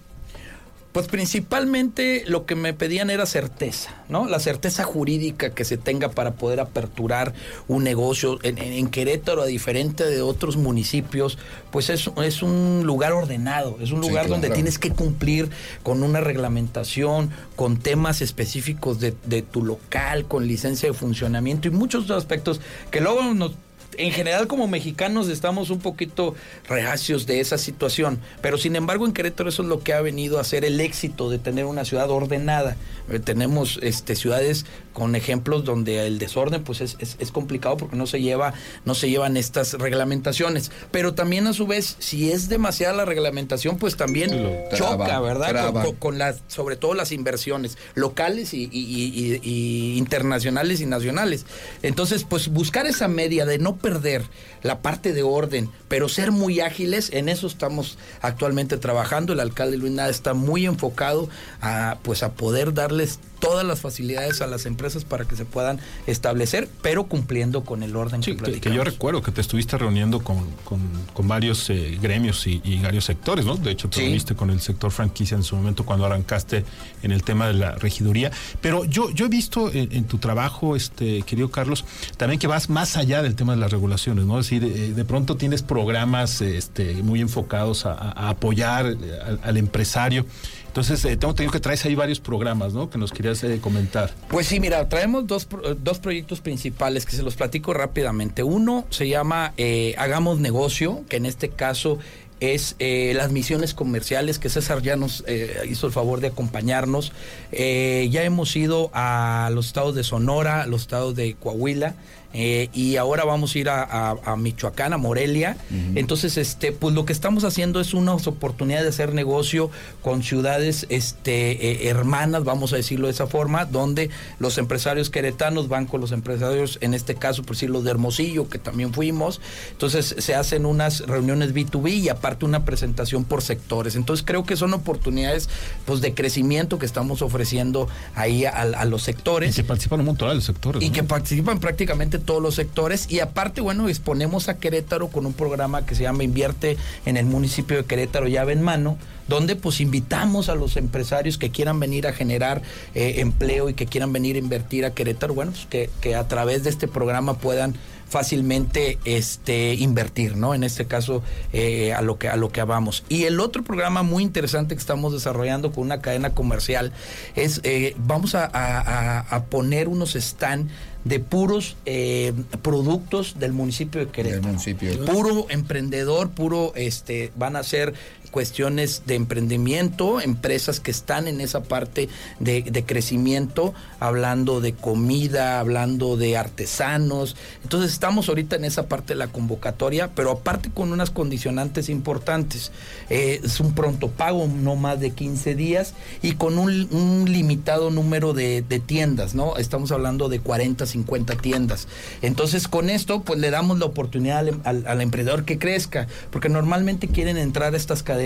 Pues principalmente lo que me pedían era certeza, ¿no? La certeza jurídica que se tenga para poder aperturar un negocio en, Querétaro, a diferente de otros municipios, pues es, es un lugar ordenado, es un Sí, lugar donde tienes que cumplir con una reglamentación, con temas específicos de, de tu local, con licencia de funcionamiento y muchos aspectos que luego nos en general como mexicanos estamos un poquito reacios de esa situación, pero sin embargo en Querétaro eso es lo que ha venido a ser el éxito de tener una ciudad ordenada. Eh, tenemos este ciudades con ejemplos donde el desorden pues es, es- es complicado porque no se lleva no se llevan estas reglamentaciones, pero también a su vez si es demasiada la reglamentación pues también choca, ¿verdad? Con- traba. con- con las, sobre todo las inversiones locales y, y- y- y- y internacionales y nacionales. Entonces, pues buscar esa media de no perder la parte de orden, pero ser muy ágiles, en eso estamos actualmente trabajando. El alcalde Luis Nada está muy enfocado a, pues, a poder darles todas las facilidades a las empresas para que se puedan establecer, pero cumpliendo con el orden Sí, que que, que yo recuerdo que te estuviste reuniendo con, con- con varios eh, gremios y, y varios sectores, ¿no? De hecho, te Sí. reuniste con el sector franquicia en su momento cuando arrancaste en el tema de la regiduría. Pero yo, yo he visto en, en tu trabajo, este querido Carlos, también que vas más allá del tema de las regulaciones, ¿no? Es decir, eh, de pronto tienes programas este, muy enfocados a, apoyar eh, al, al empresario. Entonces, eh, tengo entendido que traes ahí varios programas, ¿no? Que nos querías eh, comentar. Pues sí, mira, traemos dos, dos proyectos principales que se los platico rápidamente. Uno se llama eh, Hagamos Negocio, que en este caso es las misiones comerciales, que César ya nos hizo el favor de acompañarnos. Ya hemos ido a los estados de Sonora, a los estados de Coahuila, eh, y ahora vamos a ir a, a- a Michoacán, a Morelia. Entonces, este, pues lo que estamos haciendo es una oportunidad de hacer negocio con ciudades este, eh, hermanas, vamos a decirlo de esa forma, donde los empresarios queretanos van con los empresarios, en este caso, por decirlo de Hermosillo, que también fuimos. Entonces, se hacen unas reuniones B2B y aparte una presentación por sectores. Entonces, creo que son oportunidades pues, de crecimiento que estamos ofreciendo ahí a, a los Y sectores que participan un montón de los sectores. y ¿no? que participan prácticamente todos los sectores. Y aparte bueno exponemos a Querétaro con un programa que se llama Invierte en el municipio de Querétaro llave en mano donde pues invitamos a los empresarios que quieran venir a generar eh, empleo y que quieran venir a invertir a Querétaro bueno pues que, que a través de este programa puedan fácilmente este invertir no en este caso eh, a lo que a lo que vamos y el otro programa muy interesante que estamos desarrollando con una cadena comercial es eh, vamos a, a- poner unos stand de puros eh, productos del municipio de Querétaro. Del municipio. Puro emprendedor, puro, este, van a ser cuestiones de emprendimiento, empresas que están en esa parte de, crecimiento, hablando de comida, hablando de artesanos. Entonces estamos ahorita en esa parte de la convocatoria, pero aparte con unas condicionantes importantes. Eh, es un pronto pago, no más de 15 días, y con un, limitado número de, tiendas, ¿no? Estamos hablando de 40, 50 tiendas. Entonces con esto, pues le damos la oportunidad al- al emprendedor que crezca, porque normalmente quieren entrar a estas cadenas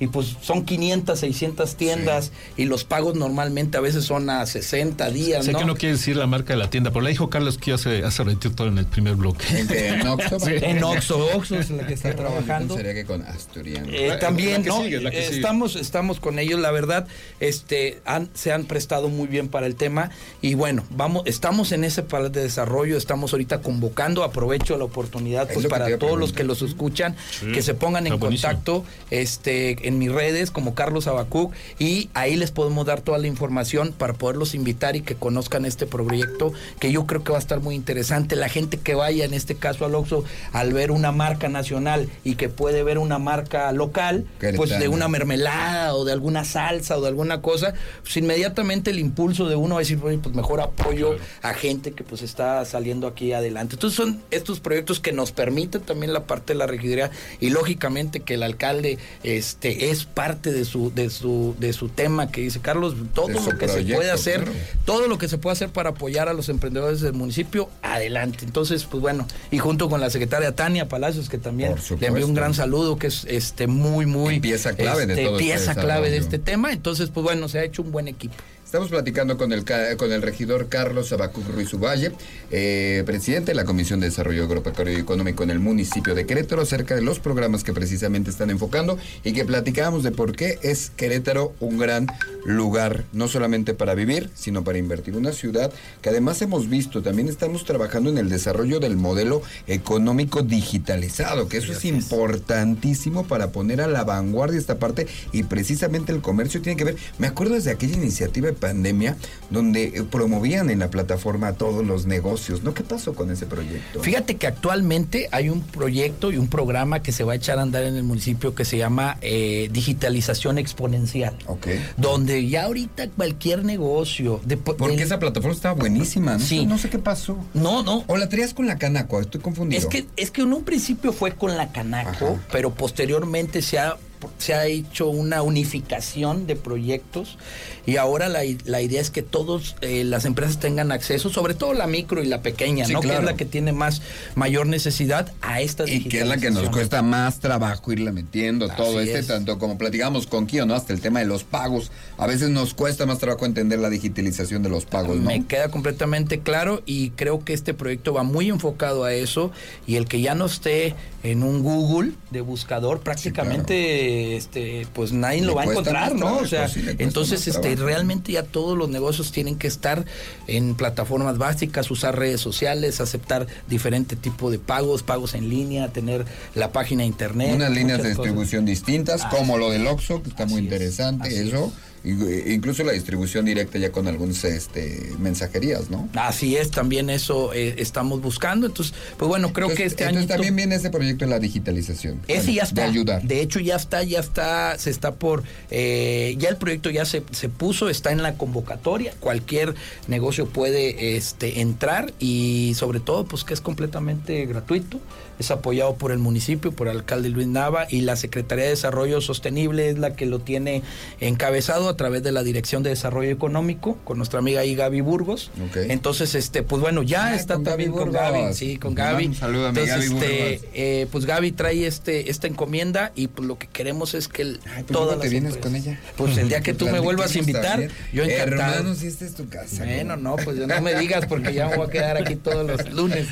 y pues son 500, 600 tiendas y los pagos normalmente a veces son a 60 días, Sé ¿no? que no quiere decir la marca de la tienda, pero la dijo Carlos que hace, hace ratito todo en el primer bloque. En, Sí. En Oxxo, Oxxo es la que está trabajando. Sería que con Asturiano. Eh, también, ¿no? sigue, la que Eh, sigue. estamos, estamos con ellos, la verdad, este, han, se han prestado muy bien para el tema y bueno, vamos, estamos en ese plan de desarrollo, estamos ahorita convocando, aprovecho la oportunidad Es pues para todos los que los escuchan, Sí, que se pongan en buenísimo. contacto este, en mis redes como Carlos Abacuc y ahí les podemos dar toda la información para poderlos invitar y que conozcan este proyecto que yo creo que va a estar muy interesante. La gente que vaya, en este caso al Oxxo, al ver una marca nacional y que puede ver una marca local, pues de una mermelada o de alguna salsa o de alguna cosa, pues inmediatamente el impulso de uno va a decir, "Oye, pues mejor apoyo a gente que pues está saliendo aquí adelante. Entonces son estos proyectos que nos permiten también la parte de la regiduría y lógicamente que el alcalde este es parte de su de su de su tema que dice Carlos, todo lo que se puede hacer, claro. todo lo que se puede hacer para apoyar a los emprendedores del municipio, adelante. Entonces, pues bueno, y junto con la secretaria Tania Palacios que también le envío un gran saludo que es este muy muy Y pieza clave de este, este pieza clave de este tema. Entonces, pues bueno, se ha hecho un buen equipo. Estamos platicando con el, con el regidor Carlos Abacuc Ruiz Uvalle, eh, presidente de la Comisión de Desarrollo Agropecuario y Económico en el municipio de Querétaro, acerca de los programas que precisamente están enfocando y que platicábamos de por qué es Querétaro un gran lugar, no solamente para vivir, sino para invertir. Una ciudad que además hemos visto, también estamos trabajando en el desarrollo del modelo económico digitalizado, que eso es importantísimo para poner a la vanguardia esta parte y precisamente el comercio tiene que ver. Me acuerdo desde aquella iniciativa pandemia donde eh, promovían en la plataforma todos los negocios, ¿no? ¿Qué pasó con ese proyecto? Fíjate que actualmente hay un proyecto y un programa que se va a echar a andar en el municipio que se llama eh, digitalización exponencial. Ok. Donde ya ahorita cualquier negocio de, Porque esa plataforma estaba buenísima, ¿no? Sí. No sé qué pasó. no, no, O la traías con la Canaco, estoy confundido. Es que, es que en un principio fue con la Canaco, Ajá. pero posteriormente se ha, se ha hecho una unificación de proyectos y ahora la, la idea es que todas las empresas tengan acceso, sobre todo la micro y la pequeña, Sí, ¿no? Que es la que tiene más mayor necesidad a esta Y que es la que nos cuesta más trabajo irle metiendo todo este, es. tanto como platicamos con Kio, ¿no? Hasta el tema de los pagos. A veces nos cuesta más trabajo entender la digitalización de los pagos, ¿no? Me queda completamente claro y creo que este proyecto va muy enfocado a eso y el que ya no esté en un Google de buscador prácticamente este pues nadie lo va a encontrar, ¿no? trabajo, O sea, sí, entonces este realmente ya todos los negocios tienen que estar en plataformas básicas, usar redes sociales, aceptar diferente tipo de pagos, pagos en línea, tener la página de internet, Unas líneas de cosas. distribución distintas, como lo del Oxxo, que está muy es, interesante, eso. es. E incluso la distribución directa ya con algunas este, mensajerías, ¿no? Así es, también eso eh, estamos buscando. Entonces, pues bueno, creo que este año. también viene ese proyecto de la digitalización. Ese ya está. De ayudar. De hecho, ya está, ya está, se está por. Eh, ya el proyecto ya se, se puso, está en la convocatoria. Cualquier negocio puede este, entrar y sobre todo, pues que es completamente gratuito es apoyado por el municipio, por el alcalde Luis Nava y la Secretaría de Desarrollo Sostenible es la que lo tiene encabezado a través de la Dirección de Desarrollo Económico con nuestra amiga ahí Gaby Burgos. Entonces, este, pues bueno, ya ah, está también con Gaby, sí, con Gaby. Saludos a Gaby este, eh, pues Gaby trae este esta encomienda y pues lo que queremos es que el, Ay, pues te vienes con ella? Pues el día que tú me vuelvas a invitar, yo encantado. Hermano, si esta es tu casa. Bueno, no, pues no me digas porque ya me voy a quedar aquí todos los lunes.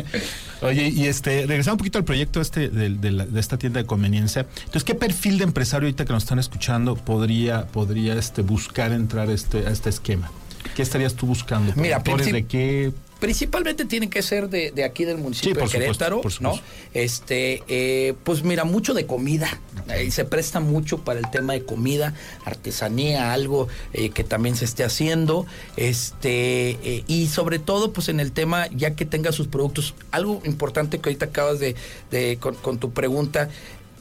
Oye, y este regresando un poquito al proyecto este de, esta tienda de conveniencia. Entonces, ¿qué perfil de empresario ahorita que nos están escuchando podría, podría este, buscar entrar este, a este esquema? ¿Qué estarías tú buscando? Mira, ¿De qué principalmente tienen que ser de, de aquí del municipio de Querétaro, ¿no? Este, eh, pues mira, mucho de comida. y se presta mucho para el tema de comida, artesanía, algo eh, que también se esté haciendo. Este, eh, y sobre todo, pues en el tema, ya que tenga sus productos, algo importante que ahorita acabas de, de con, con tu pregunta,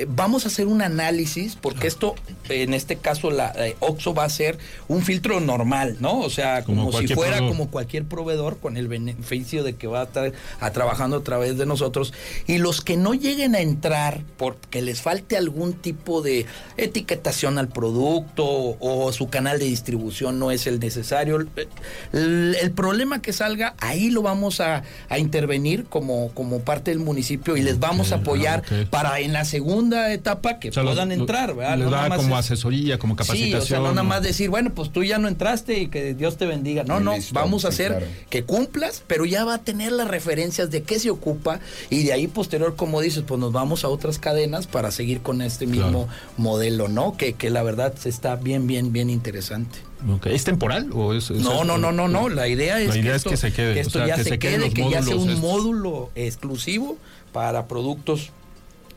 vamos a hacer un análisis, porque esto, en este caso, la OXO va a ser un filtro normal, ¿no? O sea, como, si fuera como cualquier proveedor, con el beneficio de que va a estar a, trabajando a través de nosotros. Y los que no lleguen a entrar porque les falte algún tipo de etiquetación al producto o, su canal de distribución no es el necesario, el, problema que salga, ahí lo vamos a, intervenir como, como parte del municipio y les vamos a apoyar para en la segunda etapa que puedan entrar, ¿verdad? no da como asesoría, como capacitación. Sí, o sea, no nada más decir, bueno, pues tú ya no entraste y que Dios te bendiga. No, no, vamos a hacer que cumplas, pero ya va a tener las referencias de qué se ocupa y de ahí posterior, como dices, pues nos vamos a otras cadenas para seguir con este mismo modelo, ¿no? Que, que la verdad está bien, bien, bien interesante. ¿Es temporal o es, no, no, no, no, no. La idea es, que, esto, se quede, esto ya se, quede, que ya sea un módulo exclusivo para productos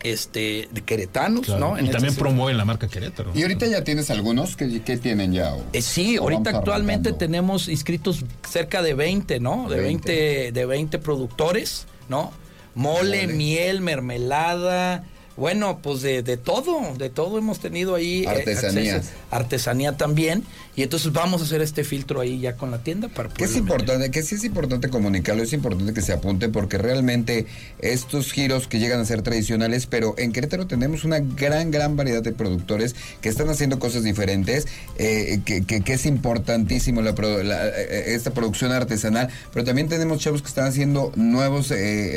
este, de queretanos, ¿no? Y también promueven la marca Querétaro. ¿Y ahorita ya tienes algunos? que tienen ya? Eh, sí, ahorita actualmente tenemos inscritos cerca de 20, ¿no? De 20, de 20 productores, ¿no? Mole, miel, mermelada, bueno, pues de, de, todo, de todo hemos tenido ahí. Eh, artesanía. artesanía también. Y entonces vamos a hacer este filtro ahí ya con la tienda para poder. es importante, que sí es importante comunicarlo, es importante que se apunte porque realmente estos giros que llegan a ser tradicionales, pero en Querétaro tenemos una gran, gran variedad de productores que están haciendo cosas diferentes, eh, que, que, es importantísimo la, eh, esta producción artesanal, pero también tenemos chavos que están haciendo nuevos,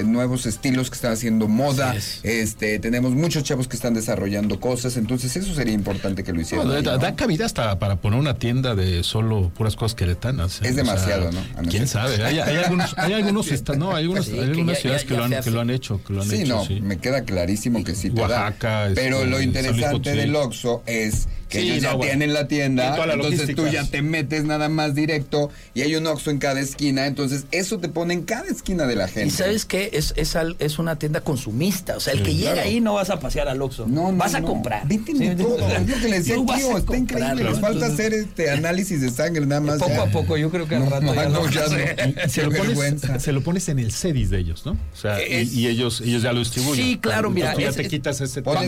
nuevos estilos, que están haciendo moda, este, tenemos muchos chavos que están desarrollando cosas, entonces eso sería importante que lo hicieran. da, cabida hasta para poner una tienda de solo puras cosas queretanas. ¿eh? Es demasiado, ¿no? ¿Quién sabe? Hay, algunos, hay algunos, no, hay, algunos, hay algunas ciudades que, lo han, que lo han hecho. Que lo han sí, hecho, no, me queda clarísimo que sí. Oaxaca. Pero este, lo interesante del Oxxo es que ellos ya tienen la tienda, entonces tú ya te metes nada más directo y hay un Oxxo en cada esquina, entonces eso te pone en cada esquina de la gente. Y sabes qué, es, es, es una tienda consumista, o sea, el que llega ahí no vas a pasear al Oxxo, no, vas a comprar. Vete todo, es lo que le decía tío, está increíble, les falta hacer este análisis de sangre nada más. Poco a poco, yo creo que al rato ya, se, lo pones, se lo pones en el CEDIS de ellos, ¿no? O sea, y, ellos, ellos ya lo distribuyen. Sí, claro, mira. ya te quitas ese tema.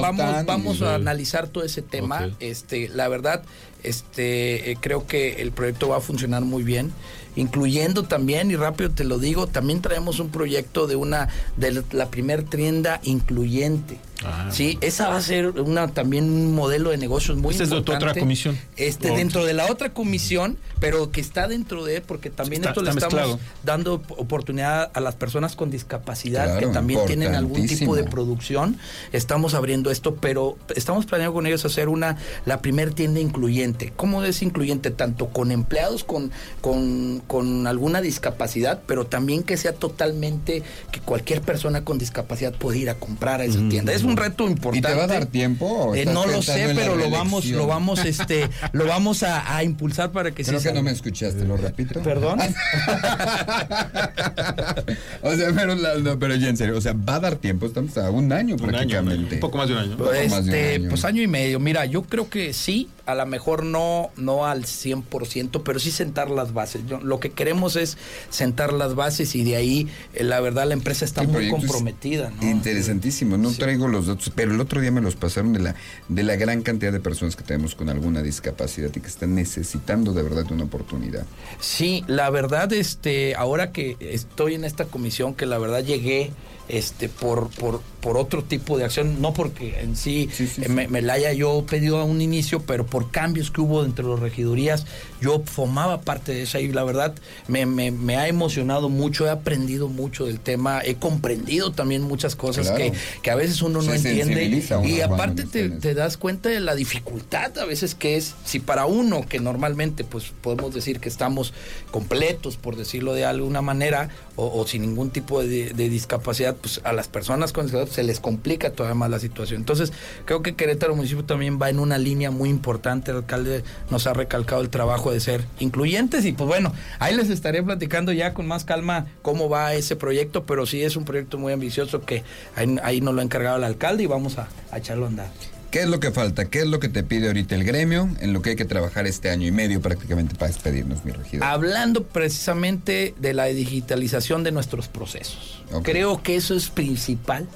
Vamos, vamos a analizar todo ese tema, este la verdad, este, eh, creo que el proyecto va a funcionar muy bien incluyendo también, y rápido te lo digo, también traemos un proyecto de una, de la primer tienda incluyente. Ah. Sí, esa va a ser una también un modelo de negocios muy importante. Esta es de otra comisión. Este, dentro de la otra comisión, pero que está dentro de, porque también esto le estamos dando oportunidad a las personas con discapacidad que también tienen algún tipo de producción. Estamos abriendo esto, pero estamos planeando con ellos hacer una, la primer tienda incluyente. ¿Cómo es incluyente? Tanto con empleados con, con, con alguna discapacidad, pero también que sea totalmente, que cualquier persona con discapacidad pueda ir a comprar a esa tienda. Es un reto importante. ¿Y te va a dar tiempo? Eh, no lo sé, pero lo vamos, lo vamos, este, lo vamos a, impulsar para que Creo que no me escuchaste, lo repito. Perdón. o sea, pero, no, pero ya en serio, o sea, va a dar tiempo, estamos a un año prácticamente. un poco más de un año. Pues, este, pues año y medio. Mira, yo creo que sí, a lo mejor no, no al 100%, pero sí sentar las bases. lo que queremos es sentar las bases y de ahí, eh, la verdad, la empresa está muy comprometida. Interesantísimo, no traigo los datos, pero el otro día me los pasaron de la, de la gran cantidad de personas que tenemos con alguna discapacidad y que están necesitando de verdad una oportunidad. Sí, la verdad, este, ahora que estoy en esta comisión, que la verdad llegué este, por, por, por otro tipo de acción, no porque en sí, me, la haya yo pedido a un inicio, pero por cambios que hubo entre las regidurías, yo formaba parte de esa y la verdad me, me, ha emocionado mucho, he aprendido mucho del tema, he comprendido también muchas cosas que, que, a veces uno no entiende y aparte te, te, das cuenta de la dificultad a veces que es, si para uno que normalmente pues podemos decir que estamos completos, por decirlo de alguna manera, o, sin ningún tipo de, de discapacidad, pues a las personas con discapacidad se les complica todavía más la situación. Entonces, creo que Querétaro Municipio también va en una línea muy importante. El alcalde nos ha recalcado el trabajo de ser incluyentes y pues bueno, ahí les estaré platicando ya con más calma cómo va ese proyecto, pero sí es un proyecto muy ambicioso que ahí, nos lo ha encargado el alcalde y vamos a, a echarlo a andar. ¿Qué es lo que falta? ¿Qué es lo que te pide ahorita el gremio en lo que hay que trabajar este año y medio prácticamente para despedirnos, mi regidor? Hablando precisamente de la digitalización de nuestros procesos. Creo que eso es principal.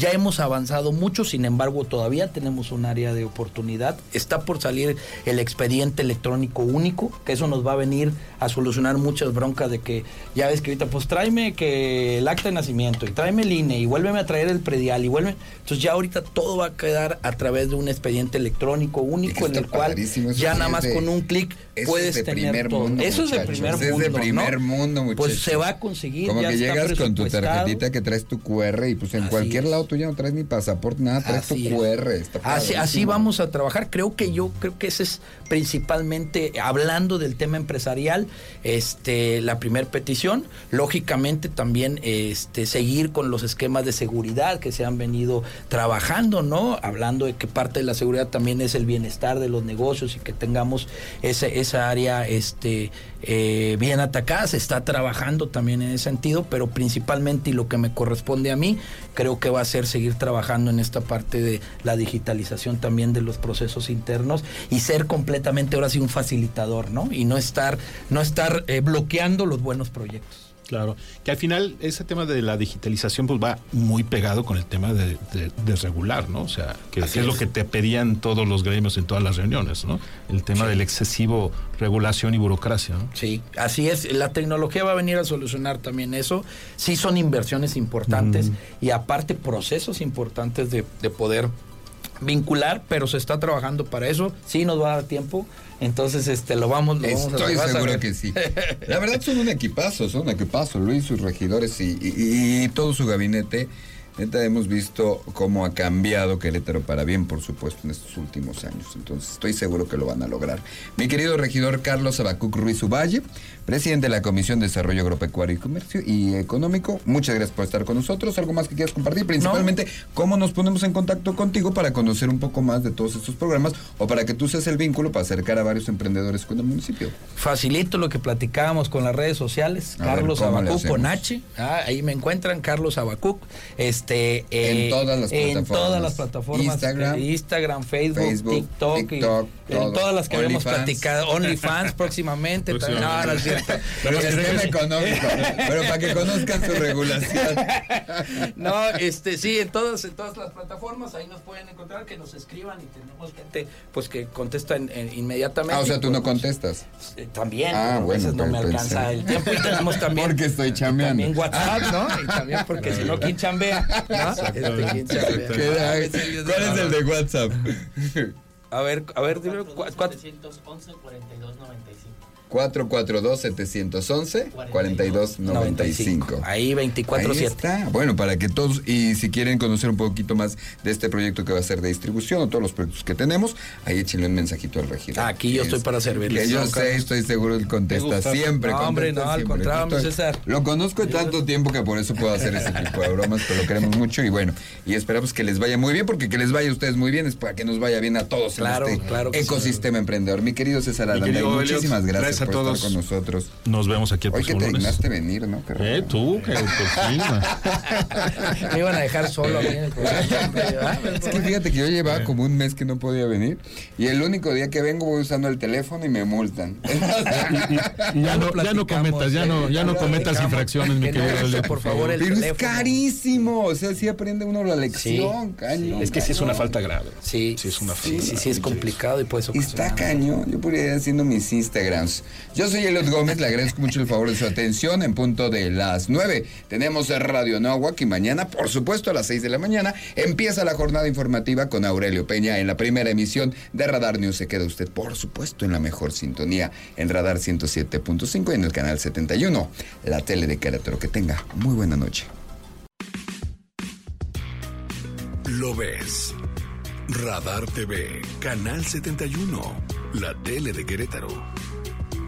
Ya hemos avanzado mucho, sin embargo, todavía tenemos un área de oportunidad. Está por salir el expediente electrónico único, que eso nos va a venir a solucionar muchas broncas de que ya ves que ahorita, pues tráeme que el acta de nacimiento y tráeme el INE y vuélveme a traer el predial y vuelve. Entonces ya ahorita todo va a quedar a través de un expediente electrónico único en el cual ya nada más con un clic puedes tener todo. eso es de primer mundo. Es de primer mundo, muchachos. Pues se va a conseguir. Como que llegas con tu tarjetita que traes tu QR y pues en cualquier lado tú ya no traes ni pasaporte, nada, traes tu QR. así, así vamos a trabajar. Creo que yo creo que ese es principalmente hablando del tema empresarial, este, la primer petición. Lógicamente también este, seguir con los esquemas de seguridad que se han venido trabajando, ¿no? Hablando de que parte de la seguridad también es el bienestar de los negocios y que tengamos ese, área este, eh, bien atacada. Se está trabajando también en ese sentido, pero principalmente y lo que me corresponde a mí, creo que va a ser seguir trabajando en esta parte de la digitalización también de los procesos internos y ser completamente ahora sí un facilitador, ¿no? Y no estar, no estar eh, bloqueando los buenos proyectos. Claro, que al final ese tema de la digitalización pues va muy pegado con el tema de, regular, ¿no? O sea, que, es, lo que te pedían todos los gremios en todas las reuniones, ¿no? El tema del excesivo regulación y burocracia, ¿no? Sí, así es. La tecnología va a venir a solucionar también eso. Sí son inversiones importantes y aparte procesos importantes de, de poder vincular, pero se está trabajando para eso. Sí nos va a dar tiempo. Entonces, este, lo vamos, lo vamos Estoy seguro que sí. La verdad son un equipazo, son un equipazo. Luis, sus regidores y, y todo su gabinete Neta, hemos visto cómo ha cambiado Querétaro para bien, por supuesto, en estos últimos años. Entonces, estoy seguro que lo van a lograr. Mi querido regidor Carlos Abacuc Ruiz Uvalle, presidente de la Comisión de Desarrollo Agropecuario y Comercio y Económico, muchas gracias por estar con nosotros. ¿Algo más que quieras compartir? Principalmente, ¿cómo nos ponemos en contacto contigo para conocer un poco más de todos estos programas o para que tú seas el vínculo para acercar a varios emprendedores con el municipio? Facilito lo que platicábamos con las redes sociales. Carlos Abacuc con H. Ah, ahí me encuentran, Carlos Abacuc. Este, en todas las plataformas. En todas las plataformas. Instagram, Instagram Facebook, TikTok, en todas las que habíamos platicado. OnlyFans próximamente. También, no, no es cierto. Pero es tema económico. pero para que conozcan su regulación. no, este, sí, en todas, en todas las plataformas, ahí nos pueden encontrar, que nos escriban y tenemos gente pues que contesta inmediatamente. Ah, o sea, tú no pues, contestas. Eh, también, ah, a veces no me alcanza el tiempo y tenemos también. Porque estoy chambeando. También WhatsApp, ¿no? Y también porque si no, ¿quién chambea? Este. ¿Cuál es el de WhatsApp? A ver, a ver, dime. 411 4295. 442-711-4295. Ahí 24-7. Ahí está. Bueno, para que todos, y si quieren conocer un poquito más de este proyecto que va a ser de distribución o todos los proyectos que tenemos, ahí échenle un mensajito al regidor. Aquí yo estoy para servirles. Que yo sé, estoy seguro, él contesta siempre. No, hombre, no, al contrario, César. Lo conozco de tanto tiempo que por eso puedo hacer ese tipo de bromas, pero lo queremos mucho y bueno, y esperamos que les vaya muy bien, porque que les vaya a ustedes muy bien es para que nos vaya bien a todos Claro, este claro que sí. ecosistema emprendedor. Mi querido César Elliot, muchísimas gracias, gracias a todos. estar con nosotros. Nos vemos aquí el Hoy que próximo te lunes. dignaste venir, ¿no? Qué Eh, tú, que por fin. Me iban a dejar solo a mí en el programa. Es que fíjate que yo llevaba como un mes que no podía venir y el único día que vengo voy usando el teléfono y me multan. Y ya, no, ya no cometas, ya no, ya no cometas infracciones, mi Que no querido Elliot, por favor, el Pero es carísimo, o sea, sí aprende uno la lección, caño. Es que sí es una falta grave. Sí, Sí, es una sí, falta. sí, sí, es complicado y eso Está cañón, yo podría ir haciendo mis Instagrams. Yo soy Eliot Gómez, le agradezco mucho el favor de su atención en punto de las 9. Tenemos Radio Nahuac y mañana, por supuesto, a las 6 de la mañana, empieza la jornada informativa con Aurelio Peña en la primera emisión de Radar News. Se queda usted, por supuesto, en la mejor sintonía en Radar 107.5 y en el canal 71, la tele de Querétaro. Que tenga muy buena noche. Lo ves. Radar TV, Canal 71, la tele de Querétaro.